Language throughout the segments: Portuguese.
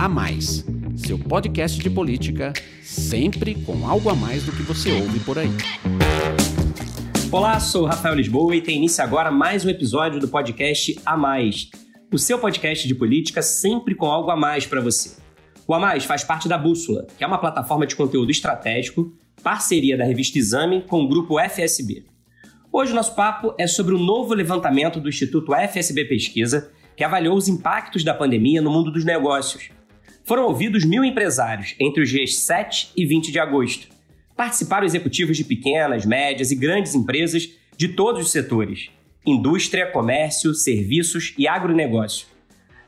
A Mais, seu podcast de política, sempre com algo a mais do que você ouve por aí. Olá, sou Rafael Lisboa e tem início agora mais um episódio do podcast A Mais, o seu podcast de política sempre com algo a mais para você. O A Mais faz parte da Bússola, que é uma plataforma de conteúdo estratégico, parceria da revista Exame com o grupo FSB. Hoje o nosso papo é sobre o novo levantamento do Instituto FSB Pesquisa, que avaliou os impactos da pandemia no mundo dos negócios foram ouvidos mil empresários entre os dias 7 e 20 de agosto. Participaram executivos de pequenas, médias e grandes empresas de todos os setores: indústria, comércio, serviços e agronegócio.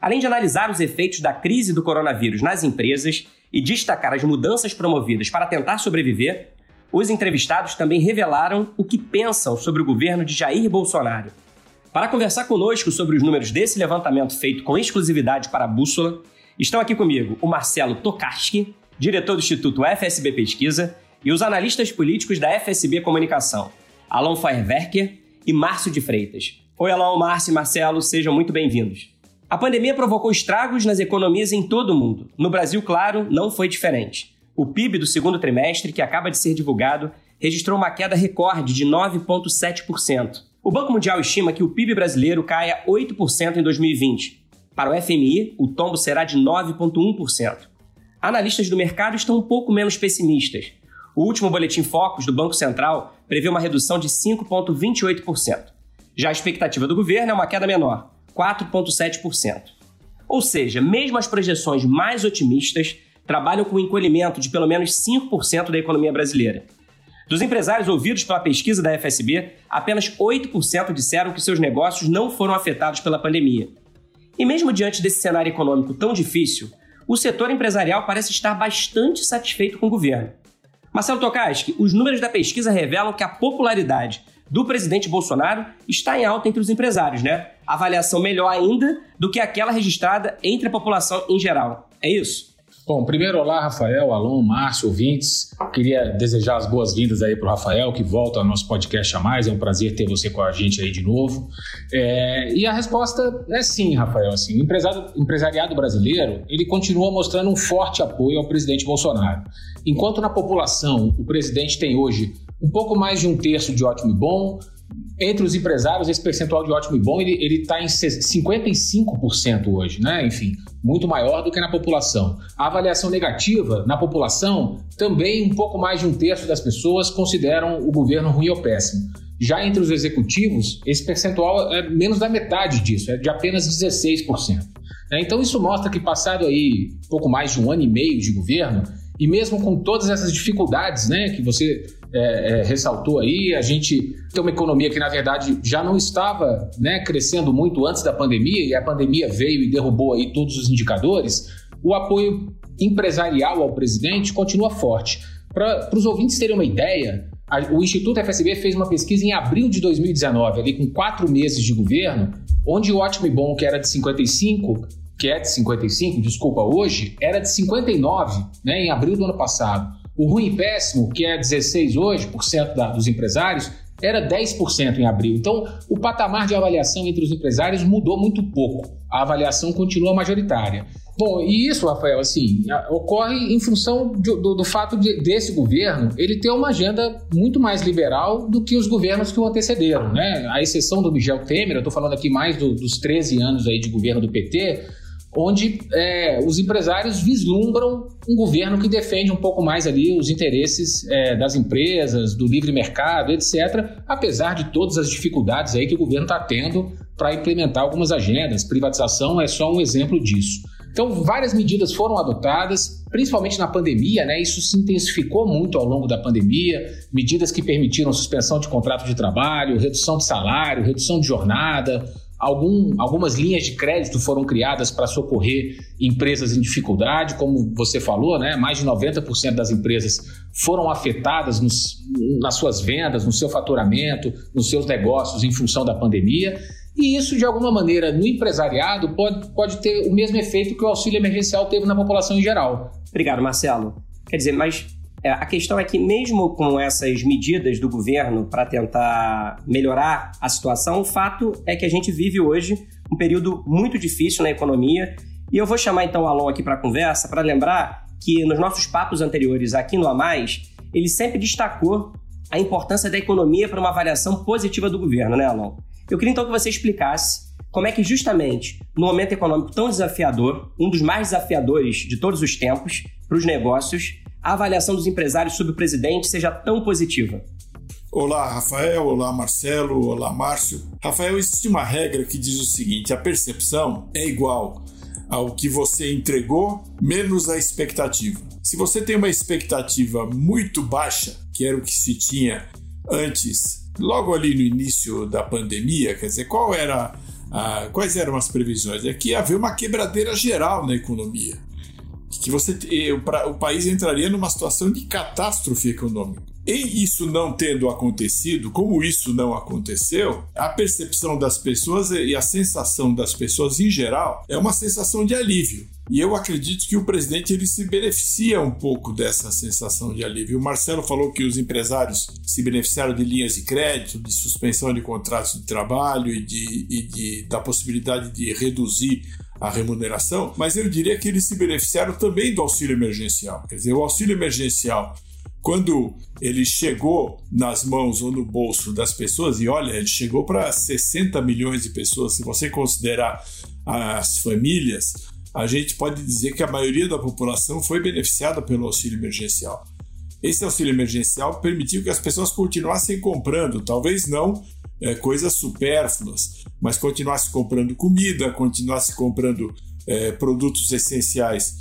Além de analisar os efeitos da crise do coronavírus nas empresas e destacar as mudanças promovidas para tentar sobreviver, os entrevistados também revelaram o que pensam sobre o governo de Jair Bolsonaro. Para conversar conosco sobre os números desse levantamento feito com exclusividade para a Bússola, Estão aqui comigo o Marcelo Tokarski, diretor do Instituto FSB Pesquisa, e os analistas políticos da FSB Comunicação, Alon Feuerwerker e Márcio de Freitas. Oi, Alon, Márcio e Marcelo, sejam muito bem-vindos. A pandemia provocou estragos nas economias em todo o mundo. No Brasil, claro, não foi diferente. O PIB do segundo trimestre, que acaba de ser divulgado, registrou uma queda recorde de 9,7%. O Banco Mundial estima que o PIB brasileiro caia 8% em 2020, para o FMI, o tombo será de 9,1%. Analistas do mercado estão um pouco menos pessimistas. O último boletim Focus do Banco Central prevê uma redução de 5,28%. Já a expectativa do governo é uma queda menor, 4,7%. Ou seja, mesmo as projeções mais otimistas trabalham com um encolhimento de pelo menos 5% da economia brasileira. Dos empresários ouvidos pela pesquisa da FSB, apenas 8% disseram que seus negócios não foram afetados pela pandemia. E mesmo diante desse cenário econômico tão difícil, o setor empresarial parece estar bastante satisfeito com o governo. Marcelo Tokaski, os números da pesquisa revelam que a popularidade do presidente Bolsonaro está em alta entre os empresários, né? Avaliação melhor ainda do que aquela registrada entre a população em geral. É isso? Bom, primeiro, olá, Rafael, Alon, Márcio, ouvintes. Queria desejar as boas-vindas aí para o Rafael, que volta ao nosso podcast a mais. É um prazer ter você com a gente aí de novo. É, e a resposta é sim, Rafael. Assim, o empresariado, empresariado brasileiro ele continua mostrando um forte apoio ao presidente Bolsonaro. Enquanto na população o presidente tem hoje um pouco mais de um terço de ótimo e bom, entre os empresários, esse percentual de ótimo e bom ele está em 55% hoje, né? Enfim, muito maior do que na população. A avaliação negativa na população, também um pouco mais de um terço das pessoas consideram o governo ruim ou péssimo. Já entre os executivos, esse percentual é menos da metade disso, é de apenas 16%. Né? Então isso mostra que passado aí pouco mais de um ano e meio de governo, e mesmo com todas essas dificuldades né, que você é, é, ressaltou aí, a gente tem uma economia que, na verdade, já não estava né, crescendo muito antes da pandemia, e a pandemia veio e derrubou aí todos os indicadores, o apoio empresarial ao presidente continua forte. Para os ouvintes terem uma ideia, a, o Instituto FSB fez uma pesquisa em abril de 2019, ali com quatro meses de governo, onde o ótimo e bom, que era de 55, que é de 55, desculpa, hoje, era de 59, né, em abril do ano passado. O ruim e péssimo, que é 16 hoje, por cento da, dos empresários, era 10% em abril. Então, o patamar de avaliação entre os empresários mudou muito pouco. A avaliação continua majoritária. Bom, e isso, Rafael, assim, ocorre em função de, do, do, fato de, desse governo ele ter uma agenda muito mais liberal do que os governos que o antecederam, né? A exceção do Michel Temer, eu estou falando aqui mais do, dos 13 anos aí de governo do PT, onde é, os empresários vislumbram um governo que defende um pouco mais ali os interesses é, das empresas, do livre mercado, etc., apesar de todas as dificuldades aí que o governo está tendo para implementar algumas agendas. Privatização é só um exemplo disso. Então, várias medidas foram adotadas, principalmente na pandemia, né? Isso se intensificou muito ao longo da pandemia. Medidas que permitiram suspensão de contrato de trabalho, redução de salário, redução de jornada, Algum, algumas linhas de crédito foram criadas para socorrer empresas em dificuldade, como você falou, né? mais de 90% das empresas foram afetadas nos, nas suas vendas, no seu faturamento, nos seus negócios em função da pandemia. E isso, de alguma maneira, no empresariado, pode, pode ter o mesmo efeito que o auxílio emergencial teve na população em geral. Obrigado, Marcelo. Quer dizer, mas a questão é que, mesmo com essas medidas do governo para tentar melhorar a situação, o fato é que a gente vive hoje um período muito difícil na economia E eu vou chamar então o Alon aqui para conversa para lembrar que nos nossos papos anteriores aqui no A Mais, ele sempre destacou a importância da economia para uma avaliação positiva do governo, né, Alon? Eu queria então que você explicasse como é que justamente no momento econômico tão desafiador, um dos mais desafiadores de todos os tempos para os negócios, a avaliação dos empresários sobre o presidente seja tão positiva. Olá, Rafael. Olá, Marcelo. Olá, Márcio. Rafael, existe uma regra que diz o seguinte: a percepção é igual ao que você entregou menos a expectativa. Se você tem uma expectativa muito baixa, que era o que se tinha antes, logo ali no início da pandemia, quer dizer, qual era a, quais eram as previsões? É que ia haver uma quebradeira geral na economia. Que você, o, o país entraria numa situação de catástrofe econômica. E isso não tendo acontecido, como isso não aconteceu, a percepção das pessoas e a sensação das pessoas em geral é uma sensação de alívio. E eu acredito que o presidente ele se beneficia um pouco dessa sensação de alívio. O Marcelo falou que os empresários se beneficiaram de linhas de crédito, de suspensão de contratos de trabalho e, de, e de, da possibilidade de reduzir a remuneração, mas eu diria que eles se beneficiaram também do auxílio emergencial. Quer dizer, o auxílio emergencial quando ele chegou nas mãos ou no bolso das pessoas, e olha, ele chegou para 60 milhões de pessoas, se você considerar as famílias, a gente pode dizer que a maioria da população foi beneficiada pelo auxílio emergencial. Esse auxílio emergencial permitiu que as pessoas continuassem comprando, talvez não é, coisas supérfluas, mas continuassem comprando comida, continuassem comprando é, produtos essenciais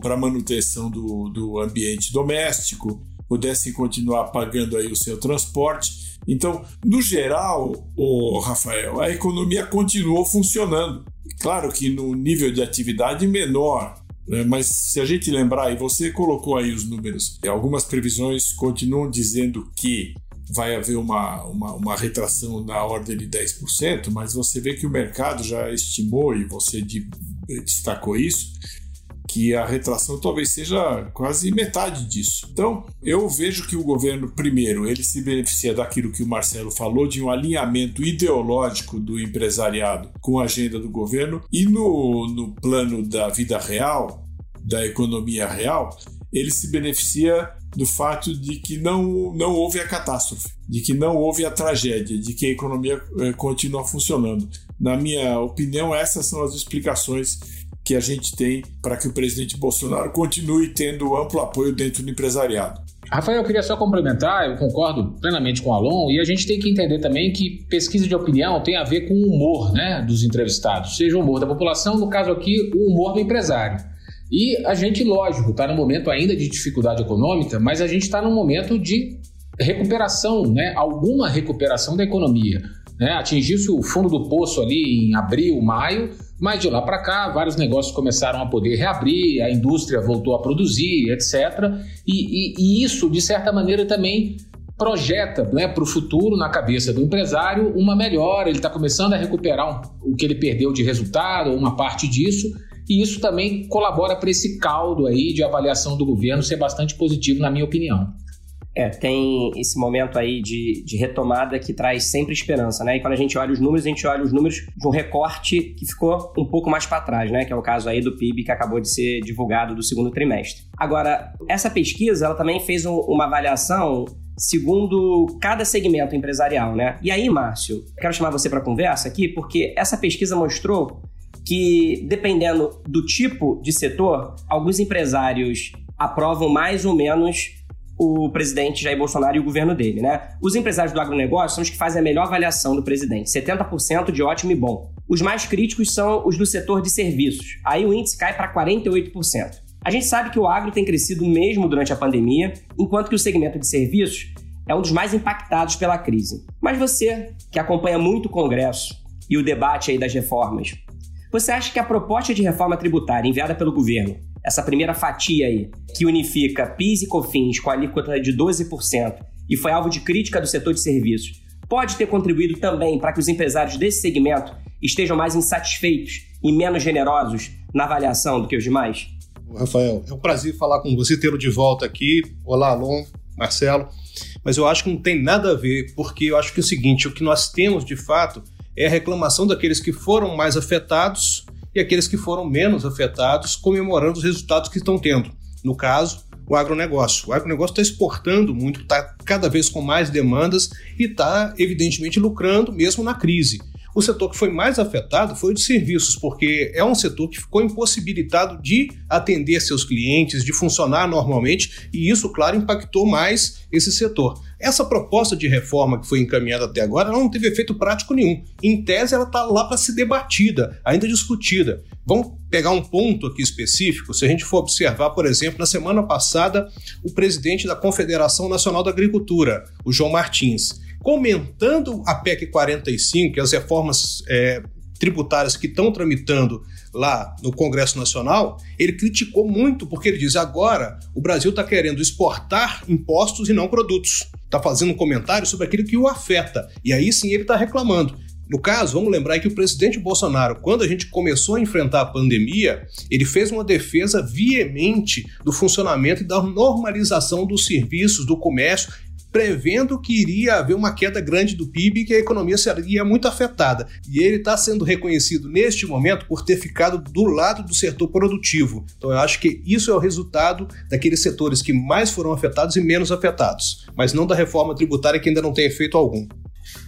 para a manutenção do, do ambiente doméstico, pudessem continuar pagando aí o seu transporte. Então, no geral, o Rafael, a economia continuou funcionando. Claro que no nível de atividade menor, né? mas se a gente lembrar, e você colocou aí os números, algumas previsões continuam dizendo que vai haver uma, uma, uma retração na ordem de 10%, mas você vê que o mercado já estimou, e você destacou isso, que a retração talvez seja quase metade disso. Então, eu vejo que o governo, primeiro, ele se beneficia daquilo que o Marcelo falou, de um alinhamento ideológico do empresariado com a agenda do governo, e no, no plano da vida real, da economia real, ele se beneficia do fato de que não, não houve a catástrofe, de que não houve a tragédia, de que a economia eh, continua funcionando. Na minha opinião, essas são as explicações que a gente tem para que o presidente Bolsonaro continue tendo amplo apoio dentro do empresariado. Rafael, eu queria só complementar, eu concordo plenamente com o Alon, e a gente tem que entender também que pesquisa de opinião tem a ver com o humor né, dos entrevistados, seja o humor da população, no caso aqui, o humor do empresário. E a gente, lógico, está no momento ainda de dificuldade econômica, mas a gente está num momento de recuperação, né, alguma recuperação da economia. Né? Atingiu-se o fundo do poço ali em abril, maio, mas de lá para cá, vários negócios começaram a poder reabrir, a indústria voltou a produzir, etc. E, e, e isso, de certa maneira, também projeta né, para o futuro, na cabeça do empresário, uma melhora. Ele está começando a recuperar um, o que ele perdeu de resultado, uma parte disso. E isso também colabora para esse caldo aí de avaliação do governo ser bastante positivo, na minha opinião. É, tem esse momento aí de, de retomada que traz sempre esperança, né? E quando a gente olha os números, a gente olha os números de um recorte que ficou um pouco mais para trás, né? Que é o caso aí do PIB que acabou de ser divulgado do segundo trimestre. Agora, essa pesquisa, ela também fez um, uma avaliação segundo cada segmento empresarial, né? E aí, Márcio, quero chamar você para conversa aqui, porque essa pesquisa mostrou que, dependendo do tipo de setor, alguns empresários aprovam mais ou menos o presidente Jair Bolsonaro e o governo dele, né? Os empresários do agronegócio são os que fazem a melhor avaliação do presidente, 70% de ótimo e bom. Os mais críticos são os do setor de serviços. Aí o índice cai para 48%. A gente sabe que o agro tem crescido mesmo durante a pandemia, enquanto que o segmento de serviços é um dos mais impactados pela crise. Mas você, que acompanha muito o Congresso e o debate aí das reformas, você acha que a proposta de reforma tributária enviada pelo governo essa primeira fatia aí, que unifica PIS e COFINS com a alíquota de 12% e foi alvo de crítica do setor de serviços, pode ter contribuído também para que os empresários desse segmento estejam mais insatisfeitos e menos generosos na avaliação do que os demais? Rafael, é um prazer falar com você, tê-lo de volta aqui. Olá, Alon, Marcelo. Mas eu acho que não tem nada a ver, porque eu acho que é o seguinte: o que nós temos de fato é a reclamação daqueles que foram mais afetados e aqueles que foram menos afetados, comemorando os resultados que estão tendo. No caso, o agronegócio. O agronegócio está exportando muito, está cada vez com mais demandas e está, evidentemente, lucrando mesmo na crise. O setor que foi mais afetado foi o de serviços, porque é um setor que ficou impossibilitado de atender seus clientes, de funcionar normalmente, e isso, claro, impactou mais esse setor. Essa proposta de reforma que foi encaminhada até agora não teve efeito prático nenhum. Em tese, ela está lá para ser debatida, ainda discutida. Vamos pegar um ponto aqui específico. Se a gente for observar, por exemplo, na semana passada, o presidente da Confederação Nacional da Agricultura, o João Martins, comentando a PEC 45 e as reformas é, tributárias que estão tramitando lá no Congresso Nacional, ele criticou muito, porque ele diz: agora o Brasil está querendo exportar impostos e não produtos. Está fazendo um comentário sobre aquilo que o afeta. E aí sim ele está reclamando. No caso, vamos lembrar que o presidente Bolsonaro, quando a gente começou a enfrentar a pandemia, ele fez uma defesa veemente do funcionamento e da normalização dos serviços, do comércio prevendo que iria haver uma queda grande do PIB e que a economia seria muito afetada. E ele está sendo reconhecido neste momento por ter ficado do lado do setor produtivo. Então eu acho que isso é o resultado daqueles setores que mais foram afetados e menos afetados, mas não da reforma tributária que ainda não tem efeito algum.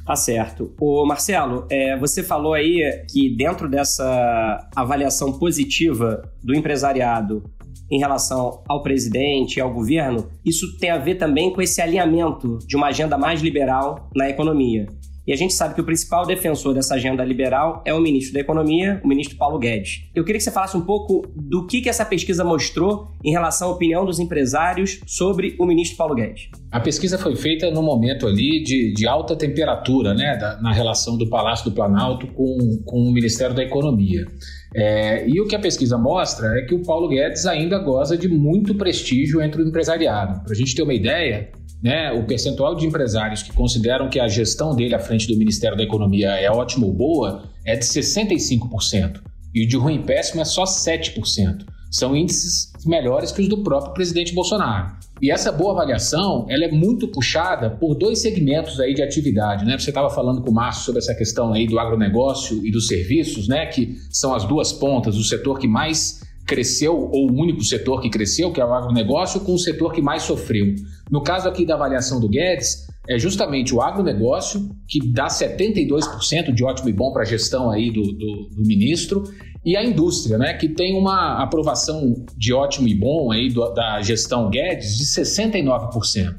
Tá certo. Marcelo, é, você falou aí que dentro dessa avaliação positiva do empresariado em relação ao presidente e ao governo, isso tem a ver também com esse alinhamento de uma agenda mais liberal na economia. E a gente sabe que o principal defensor dessa agenda liberal é o ministro da Economia, o ministro Paulo Guedes. Eu queria que você falasse um pouco do que, que essa pesquisa mostrou em relação à opinião dos empresários sobre o ministro Paulo Guedes. A pesquisa foi feita no momento ali de, de alta temperatura, né, da, na relação do Palácio do Planalto com, com o Ministério da Economia. É, e o que a pesquisa mostra é que o Paulo Guedes ainda goza de muito prestígio entre o empresariado. Para a gente ter uma ideia, né, o percentual de empresários que consideram que a gestão dele à frente do Ministério da Economia é ótima ou boa é de 65%. E o de ruim e péssimo é só 7%. São índices melhores que os do próprio presidente Bolsonaro. E essa boa avaliação, ela é muito puxada por dois segmentos aí de atividade, né? Você estava falando com o Márcio sobre essa questão aí do agronegócio e dos serviços, né? Que são as duas pontas, o setor que mais cresceu, ou o único setor que cresceu, que é o agronegócio, com o setor que mais sofreu. No caso aqui da avaliação do Guedes, é justamente o agronegócio, que dá 72% de ótimo e bom para a gestão aí do, do, do, ministro, e a indústria, né, que tem uma aprovação de ótimo e bom aí do, da gestão Guedes de 69%.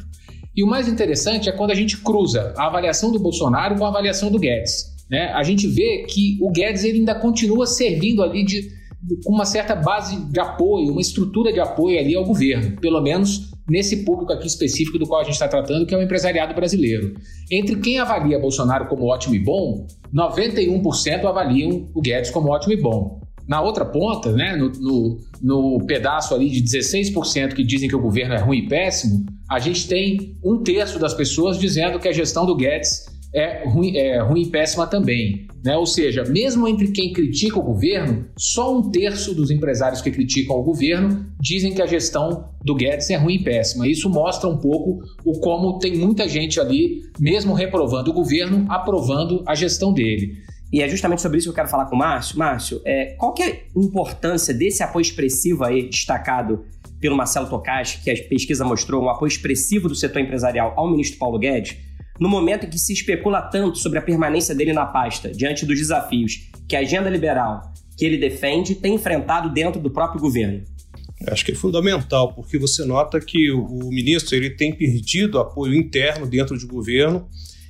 E o mais interessante é quando a gente cruza a avaliação do Bolsonaro com a avaliação do Guedes. Né? A gente vê que o Guedes ele ainda continua servindo ali de com uma certa base de apoio, uma estrutura de apoio ali ao governo, pelo menos nesse público aqui específico do qual a gente está tratando, que é o empresariado brasileiro. Entre quem avalia Bolsonaro como ótimo e bom, 91% avaliam o Guedes como ótimo e bom. Na outra ponta, né, no, no, no pedaço ali de 16% que dizem que o governo é ruim e péssimo, a gente tem um terço das pessoas dizendo que a gestão do Guedes é ruim, é ruim e péssima também. Né? Ou seja, mesmo entre quem critica o governo, só um terço dos empresários que criticam o governo dizem que a gestão do Guedes é ruim e péssima. Isso mostra um pouco o como tem muita gente ali, mesmo reprovando o governo, aprovando a gestão dele. E é justamente sobre isso que eu quero falar com o Márcio. Márcio, é, qual que é a importância desse apoio expressivo aí, destacado pelo Marcelo Tocashi, que a pesquisa mostrou, um apoio expressivo do setor empresarial ao ministro Paulo Guedes, no momento em que se especula tanto sobre a permanência dele na pasta, diante dos desafios que a agenda liberal que ele defende tem enfrentado dentro do próprio governo? Acho que é fundamental, porque você nota que o, ministro ele tem perdido apoio interno dentro do governo.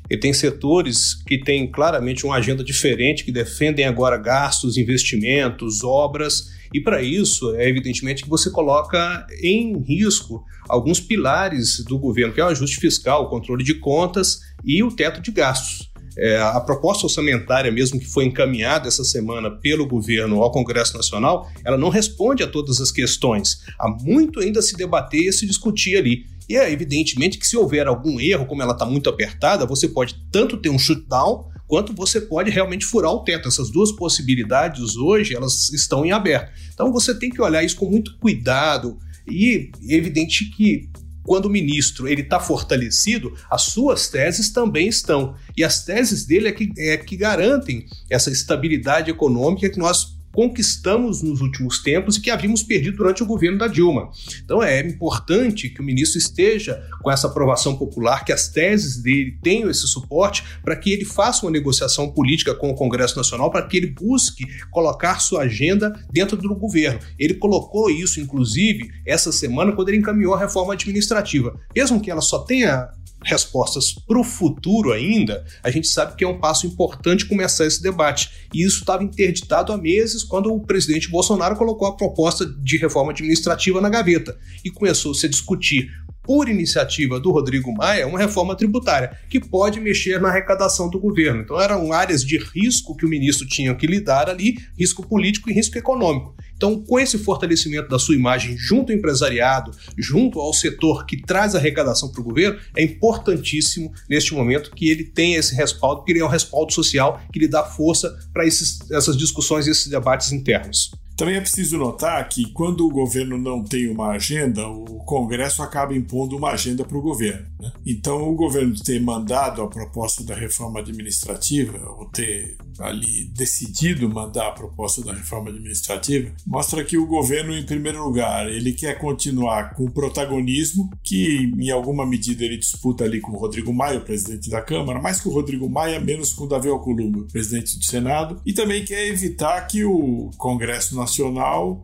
Ele tem setores que têm claramente uma agenda diferente, que defendem agora gastos, investimentos, obras, e para isso, é evidentemente que você coloca em risco alguns pilares do governo, que é o ajuste fiscal, o controle de contas e o teto de gastos. É, a proposta orçamentária, mesmo que foi encaminhada essa semana pelo governo ao Congresso Nacional, ela não responde a todas as questões. Há muito ainda a se debater e se discutir ali. E é evidentemente que se houver algum erro, como ela está muito apertada, você pode tanto ter um shutdown quanto você pode realmente furar o teto. Essas duas possibilidades hoje elas estão em aberto. Então você tem que olhar isso com muito cuidado e é evidente que quando o ministro ele está fortalecido, as suas teses também estão. E as teses dele é que, é que garantem essa estabilidade econômica que nós conquistamos nos últimos tempos e que havíamos perdido durante o governo da Dilma. Então é importante que o ministro esteja com essa aprovação popular, que as teses dele tenham esse suporte para que ele faça uma negociação política com o Congresso Nacional, para que ele busque colocar sua agenda dentro do governo. Ele colocou isso, inclusive, essa semana, quando ele encaminhou a reforma administrativa. Mesmo que ela só tenha respostas para o futuro ainda, a gente sabe que é um passo importante começar esse debate. E isso estava interditado há meses quando o presidente Bolsonaro colocou a proposta de reforma administrativa na gaveta e começou-se a discutir por iniciativa do Rodrigo Maia, uma reforma tributária que pode mexer na arrecadação do governo. Então eram áreas de risco que o ministro tinha que lidar ali, risco político e risco econômico. Então, com esse fortalecimento da sua imagem junto ao empresariado, junto ao setor que traz arrecadação para o governo, é importantíssimo neste momento que ele tenha esse respaldo, que ele é um respaldo social que lhe dá força para essas discussões e esses debates internos. Também é preciso notar que quando o governo não tem uma agenda, o Congresso acaba impondo uma agenda para o governo. Né? Então, o governo ter mandado a proposta da reforma administrativa, ou ter ali decidido mandar a proposta da reforma administrativa, mostra que o governo, em primeiro lugar, ele quer continuar com o protagonismo, que em alguma medida ele disputa ali com o Rodrigo Maia, o presidente da Câmara, mais com o Rodrigo Maia, menos com o Davi Alcolumbre, presidente do Senado, e também quer evitar que o Congresso Nacional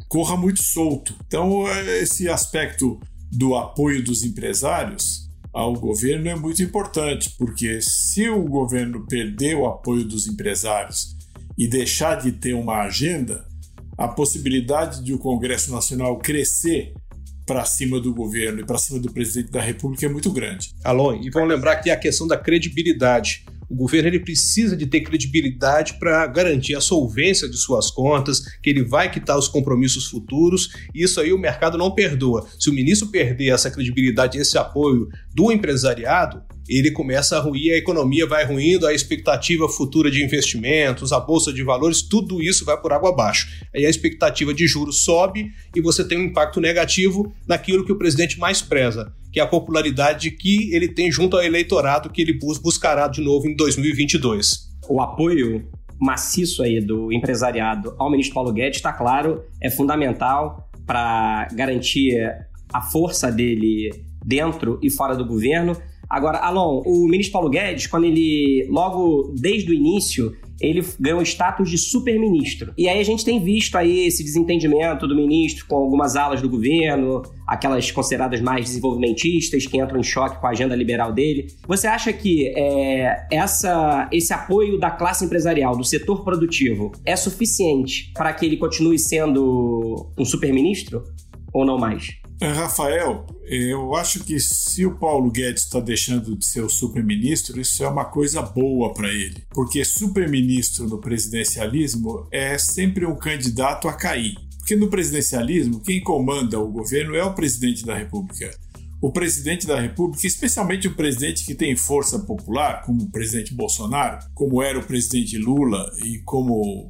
corra muito solto. Então, esse aspecto do apoio dos empresários ao governo é muito importante, porque se o governo perder o apoio dos empresários e deixar de ter uma agenda, a possibilidade de o Congresso Nacional crescer para cima do governo e para cima do presidente da República é muito grande. Alô, e vamos lembrar que a questão da credibilidade. O governo ele precisa de ter credibilidade para garantir a solvência de suas contas, que ele vai quitar os compromissos futuros, e isso aí o mercado não perdoa. Se o ministro perder essa credibilidade, esse apoio do empresariado, ele começa a ruir, a economia vai ruindo, a expectativa futura de investimentos, a bolsa de valores, tudo isso vai por água abaixo. Aí a expectativa de juros sobe e você tem um impacto negativo naquilo que o presidente mais preza, que é a popularidade que ele tem junto ao eleitorado que ele buscará de novo em 2022. O apoio maciço aí do empresariado ao ministro Paulo Guedes, está claro, é fundamental para garantir a força dele dentro e fora do governo Agora, Alon, o ministro Paulo Guedes, quando ele, logo desde o início, ele ganhou o status de super-ministro. E aí a gente tem visto aí esse desentendimento do ministro com algumas alas do governo, aquelas consideradas mais desenvolvimentistas, que entram em choque com a agenda liberal dele. Você acha que é, essa, esse apoio da classe empresarial, do setor produtivo, é suficiente para que ele continue sendo um super-ministro? Ou não mais? É, Rafael, eu acho que se o Paulo Guedes está deixando de ser o super-ministro, isso é uma coisa boa para ele. Porque super-ministro no presidencialismo é sempre um candidato a cair. Porque no presidencialismo, quem comanda o governo é o presidente da República. O presidente da República, especialmente o presidente que tem força popular, como o presidente Bolsonaro, como era o presidente Lula e como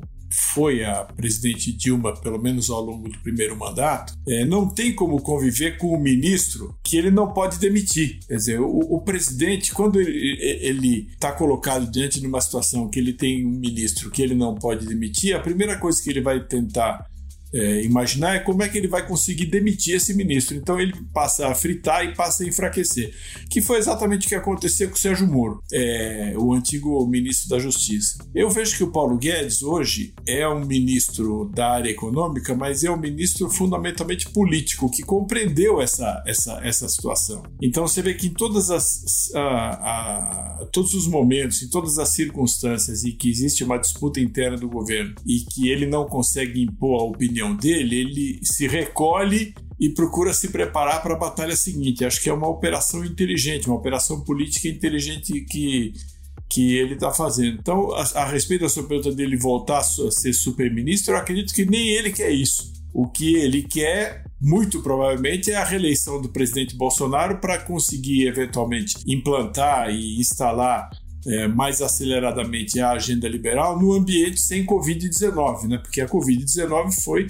foi a presidente Dilma, pelo menos ao longo do primeiro mandato, é, não tem como conviver com o ministro que ele não pode demitir. Quer dizer, o, o presidente, quando ele está colocado diante de uma situação que ele tem um ministro que ele não pode demitir, a primeira coisa que ele vai tentar é, imaginar é como é que ele vai conseguir demitir esse ministro. Então ele passa a fritar e passa a enfraquecer. Que foi exatamente o que aconteceu com o Sérgio Moro, é, o antigo ministro da Justiça. Eu vejo que o Paulo Guedes hoje é um ministro da área econômica, mas é um ministro fundamentalmente político que compreendeu essa, essa, essa situação. Então você vê que em todas as, a, a, todos os momentos, em todas as circunstâncias, e que existe uma disputa interna do governo e que ele não consegue impor a opinião opinião dele, ele se recolhe e procura se preparar para a batalha seguinte. Acho que é uma operação inteligente, uma operação política inteligente que, que ele está fazendo. Então, a, a, respeito da sua pergunta dele voltar a ser super-ministro, eu acredito que nem ele quer isso. O que ele quer, muito provavelmente, é a reeleição do presidente Bolsonaro para conseguir eventualmente implantar e instalar é, mais aceleradamente a agenda liberal no ambiente sem Covid-19, né? porque a Covid-19 foi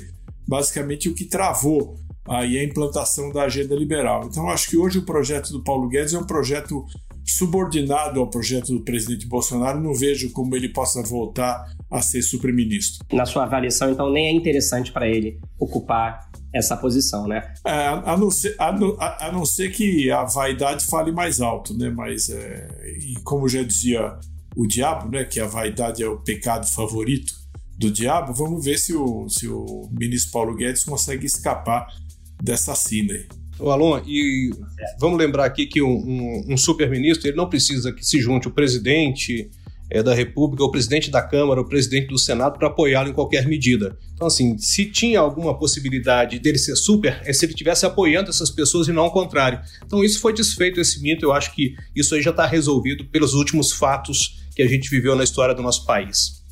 basicamente o que travou aí a implantação da agenda liberal. Então, acho que hoje o projeto do Paulo Guedes é um projeto subordinado ao projeto do presidente Bolsonaro, não vejo como ele possa voltar a ser super-ministro. Na sua avaliação, então, nem é interessante para ele ocupar essa posição, né? É, a, não ser, a, a, a, não ser que a vaidade fale mais alto, né? Mas, é, e como já dizia o diabo, né? Que a vaidade é o pecado favorito do diabo, vamos ver se o, se o ministro Paulo Guedes consegue escapar dessa sina aí. O Alon, e vamos lembrar aqui que um, um, um super-ministro ele não precisa que se junte o presidente é, da República, o presidente da Câmara, o presidente do Senado para apoiá-lo em qualquer medida. Então, assim, se tinha alguma possibilidade dele ser super, é se ele estivesse apoiando essas pessoas e não ao contrário. Então, isso foi desfeito, esse mito. Eu acho que isso aí já está resolvido pelos últimos fatos que a gente viveu na história do nosso país.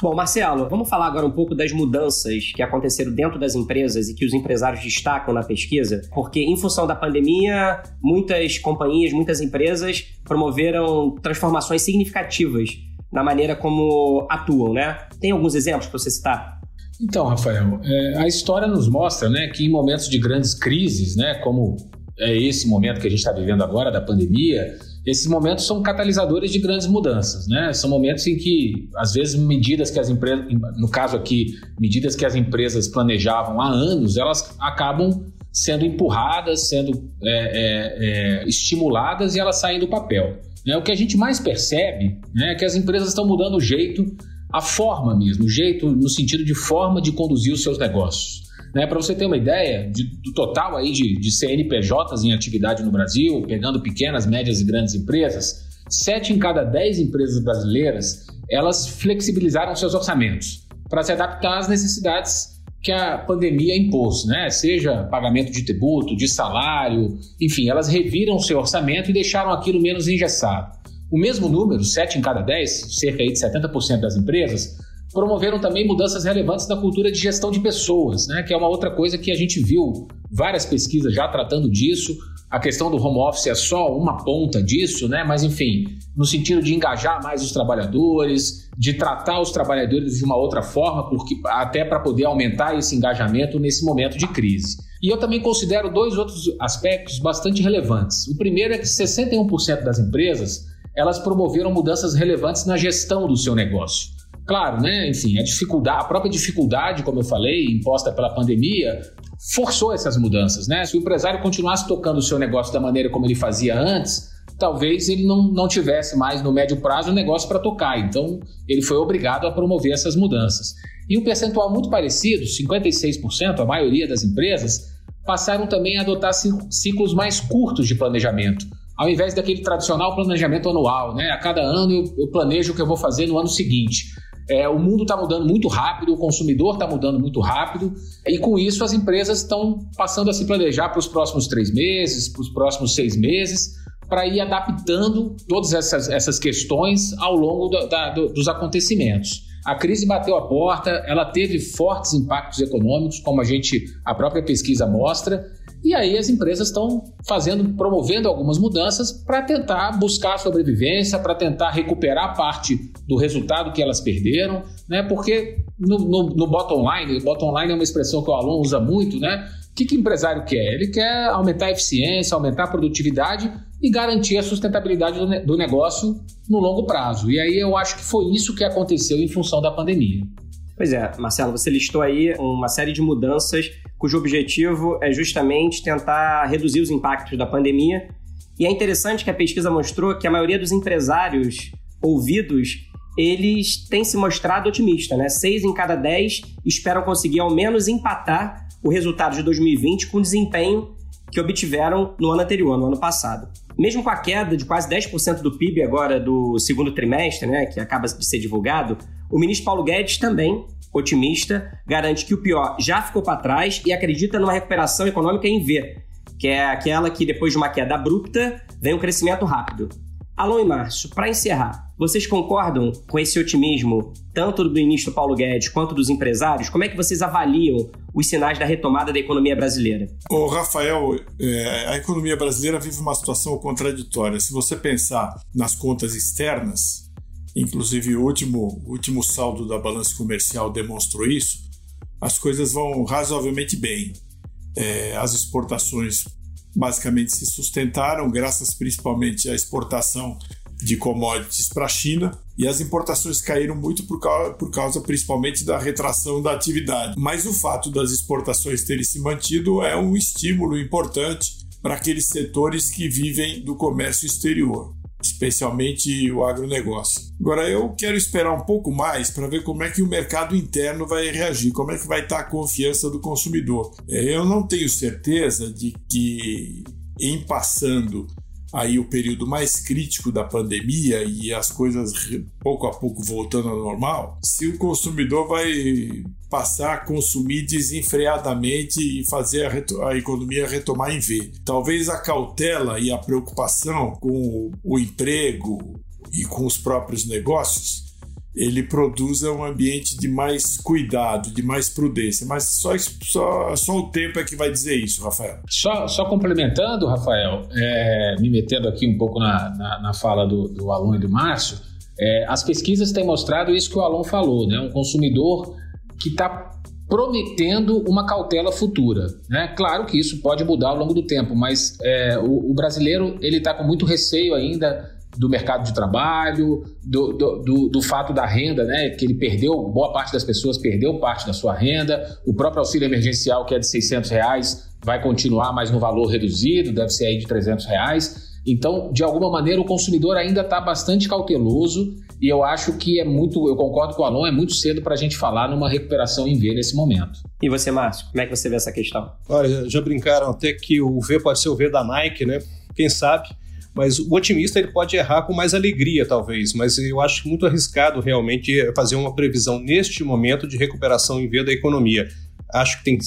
Bom, Marcelo, vamos falar agora um pouco das mudanças que aconteceram dentro das empresas e que os empresários destacam na pesquisa, porque em função da pandemia, muitas companhias, muitas empresas promoveram transformações significativas na maneira como atuam, né? Tem alguns exemplos para você citar? Então, Rafael, é, a história nos mostra né, que em momentos de grandes crises, né, como é esse momento que a gente está vivendo agora, da pandemia, esses momentos são catalisadores de grandes mudanças, né? São momentos em que, às vezes, medidas que as empresas, no caso aqui, medidas que as empresas planejavam há anos, elas acabam sendo empurradas, sendo é, é, é, estimuladas e elas saem do papel. Né? O que a gente mais percebe né, é que as empresas estão mudando o jeito, a forma mesmo, o jeito no sentido de forma de conduzir os seus negócios. Né, Para você ter uma ideia de, do total aí de, de CNPJs em atividade no Brasil, pegando pequenas, médias e grandes empresas, sete em cada dez empresas brasileiras elas flexibilizaram seus orçamentos para se adaptar às necessidades que a pandemia impôs, né? Seja pagamento de tributo, de salário, enfim, elas reviram seu orçamento e deixaram aquilo menos engessado. O mesmo número, 7 em cada 10, cerca de 70% das empresas, promoveram também mudanças relevantes na cultura de gestão de pessoas, né, que é uma outra coisa que a gente viu várias pesquisas já tratando disso. A questão do home office é só uma ponta disso, né? Mas enfim, no sentido de engajar mais os trabalhadores, de tratar os trabalhadores de uma outra forma, porque até para poder aumentar esse engajamento nesse momento de crise. E eu também considero dois outros aspectos bastante relevantes. O primeiro é que 61% das empresas elas promoveram mudanças relevantes na gestão do seu negócio. Claro, né? Enfim, a dificuldade, a própria dificuldade, como eu falei, imposta pela pandemia, forçou essas mudanças, né? Se o empresário continuasse tocando o seu negócio da maneira como ele fazia antes, talvez ele não, não tivesse mais no médio prazo o negócio para tocar. Então, ele foi obrigado a promover essas mudanças. E um percentual muito parecido, 56%, a maioria das empresas, passaram também a adotar ciclos mais curtos de planejamento. Ao invés daquele tradicional planejamento anual, né? A cada ano eu, eu planejo o que eu vou fazer no ano seguinte. É, o mundo está mudando muito rápido, o consumidor está mudando muito rápido, e com isso as empresas estão passando a se planejar para os próximos três meses, para os próximos seis meses, para ir adaptando todas essas, essas questões ao longo da, do, dos acontecimentos. A crise bateu a porta, ela teve fortes impactos econômicos, como a gente, a própria pesquisa mostra, e aí as empresas estão fazendo, promovendo algumas mudanças para tentar buscar sobrevivência, para tentar recuperar parte do resultado que elas perderam, né? Porque no, no, no bottom line, bottom line é uma expressão que o aluno usa muito, né? O que, que o empresário quer? Ele quer aumentar a eficiência, aumentar a produtividade e garantir a sustentabilidade do, do negócio no longo prazo. E aí eu acho que foi isso que aconteceu em função da pandemia. Pois é, Marcelo, você listou aí uma série de mudanças cujo objetivo é justamente tentar reduzir os impactos da pandemia. E é interessante que a pesquisa mostrou que a maioria dos empresários ouvidos eles têm se mostrado otimistas, né? Seis em cada dez esperam conseguir ao menos empatar o resultado de 2020 com o desempenho que obtiveram no ano anterior, no ano passado. Mesmo com a queda de quase 10% do PIB agora do segundo trimestre, né, que acaba de ser divulgado, o ministro Paulo Guedes também, otimista, garante que o pior já ficou para trás e acredita numa recuperação econômica em V, que é aquela que depois de uma queda abrupta vem um crescimento rápido. Alô e Márcio, para encerrar, vocês concordam com esse otimismo, tanto do ministro Paulo Guedes quanto dos empresários? Como é que vocês avaliam os sinais da retomada da economia brasileira? Ô, Rafael, é, a economia brasileira vive uma situação contraditória. Se você pensar nas contas externas, inclusive o último, último saldo da balança comercial demonstrou isso, as coisas vão razoavelmente bem. É, as exportações basicamente se sustentaram, graças principalmente à exportação de commodities para a China e as importações caíram muito por causa, por causa principalmente da retração da atividade. Mas o fato das exportações terem se mantido é um estímulo importante para aqueles setores que vivem do comércio exterior, especialmente o agronegócio. Agora, eu quero esperar um pouco mais para ver como é que o mercado interno vai reagir, como é que vai estar a confiança do consumidor. É, eu não tenho certeza de que, em passando aí o período mais crítico da pandemia e as coisas pouco a pouco voltando ao normal, se o consumidor vai passar a consumir desenfreadamente e fazer a, a, economia retomar em V. Talvez a cautela e a preocupação com o emprego e com os próprios negócios ele produza um ambiente de mais cuidado, de mais prudência. Mas só, só, só o tempo é que vai dizer isso, Rafael. Só, só complementando, Rafael, é, me metendo aqui um pouco na, na, na fala do, do Alon e do Márcio, é, as pesquisas têm mostrado isso que o Alon falou, né? Um consumidor que está prometendo uma cautela futura. Né? Claro que isso pode mudar ao longo do tempo, mas é, o, o brasileiro ele está com muito receio ainda do mercado de trabalho, do, do, do, do, fato da renda, né? Que ele perdeu, boa parte das pessoas perdeu parte da sua renda. O próprio auxílio emergencial, que é de 600 reais, vai continuar, mas no valor reduzido, deve ser aí de 300 reais. Então, de alguma maneira, o consumidor ainda está bastante cauteloso e eu acho que é muito, eu concordo com o Alon, é muito cedo para a gente falar numa recuperação em V nesse momento. E você, Márcio, como é que você vê essa questão? Olha, já brincaram até que o V pode ser o V da Nike, né? Quem sabe? Mas o otimista ele pode errar com mais alegria, talvez, mas eu acho muito arriscado realmente fazer uma previsão neste momento de recuperação em V da economia. Acho que tem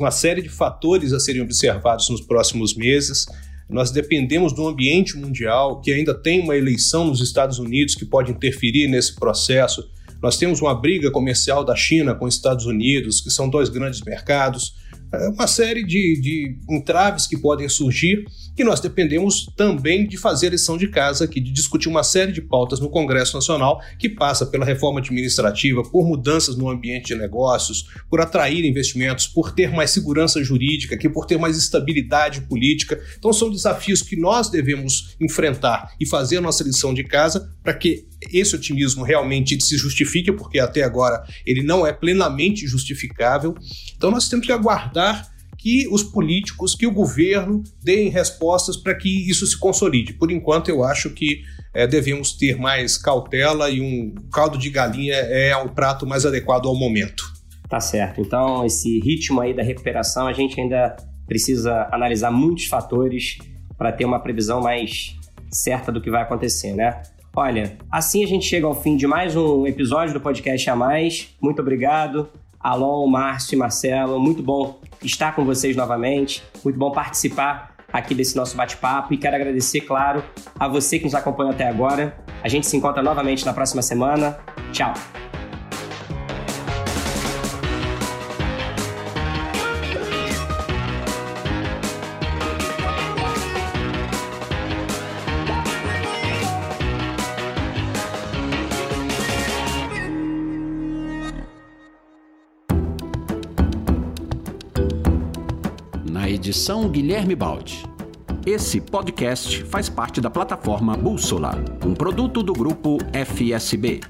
uma série de fatores a serem observados nos próximos meses. Nós dependemos do ambiente mundial, que ainda tem uma eleição nos Estados Unidos que pode interferir nesse processo. Nós temos uma briga comercial da China com os Estados Unidos, que são dois grandes mercados. É uma série de, de entraves que podem surgir que nós dependemos também de fazer a lição de casa aqui, de discutir uma série de pautas no Congresso Nacional que passa pela reforma administrativa, por mudanças no ambiente de negócios, por atrair investimentos, por ter mais segurança jurídica, que por ter mais estabilidade política. Então são desafios que nós devemos enfrentar e fazer a nossa lição de casa para que esse otimismo realmente se justifique, porque até agora ele não é plenamente justificável. Então nós temos que aguardar que os políticos, que o governo deem respostas para que isso se consolide. Por enquanto, eu acho que é, devemos ter mais cautela e um caldo de galinha é o prato mais adequado ao momento. Tá certo. Então, esse ritmo aí da recuperação, a gente ainda precisa analisar muitos fatores para ter uma previsão mais certa do que vai acontecer, né? Olha, assim a gente chega ao fim de mais um episódio do podcast a mais. Muito obrigado. Alon, Márcio e Marcelo, muito bom estar com vocês novamente, muito bom participar aqui desse nosso bate-papo e quero agradecer, claro, a você que nos acompanhou até agora. A gente se encontra novamente na próxima semana. Tchau! Edição Guilherme Baldi. Esse podcast faz parte da plataforma Bússola, um produto do grupo FSB.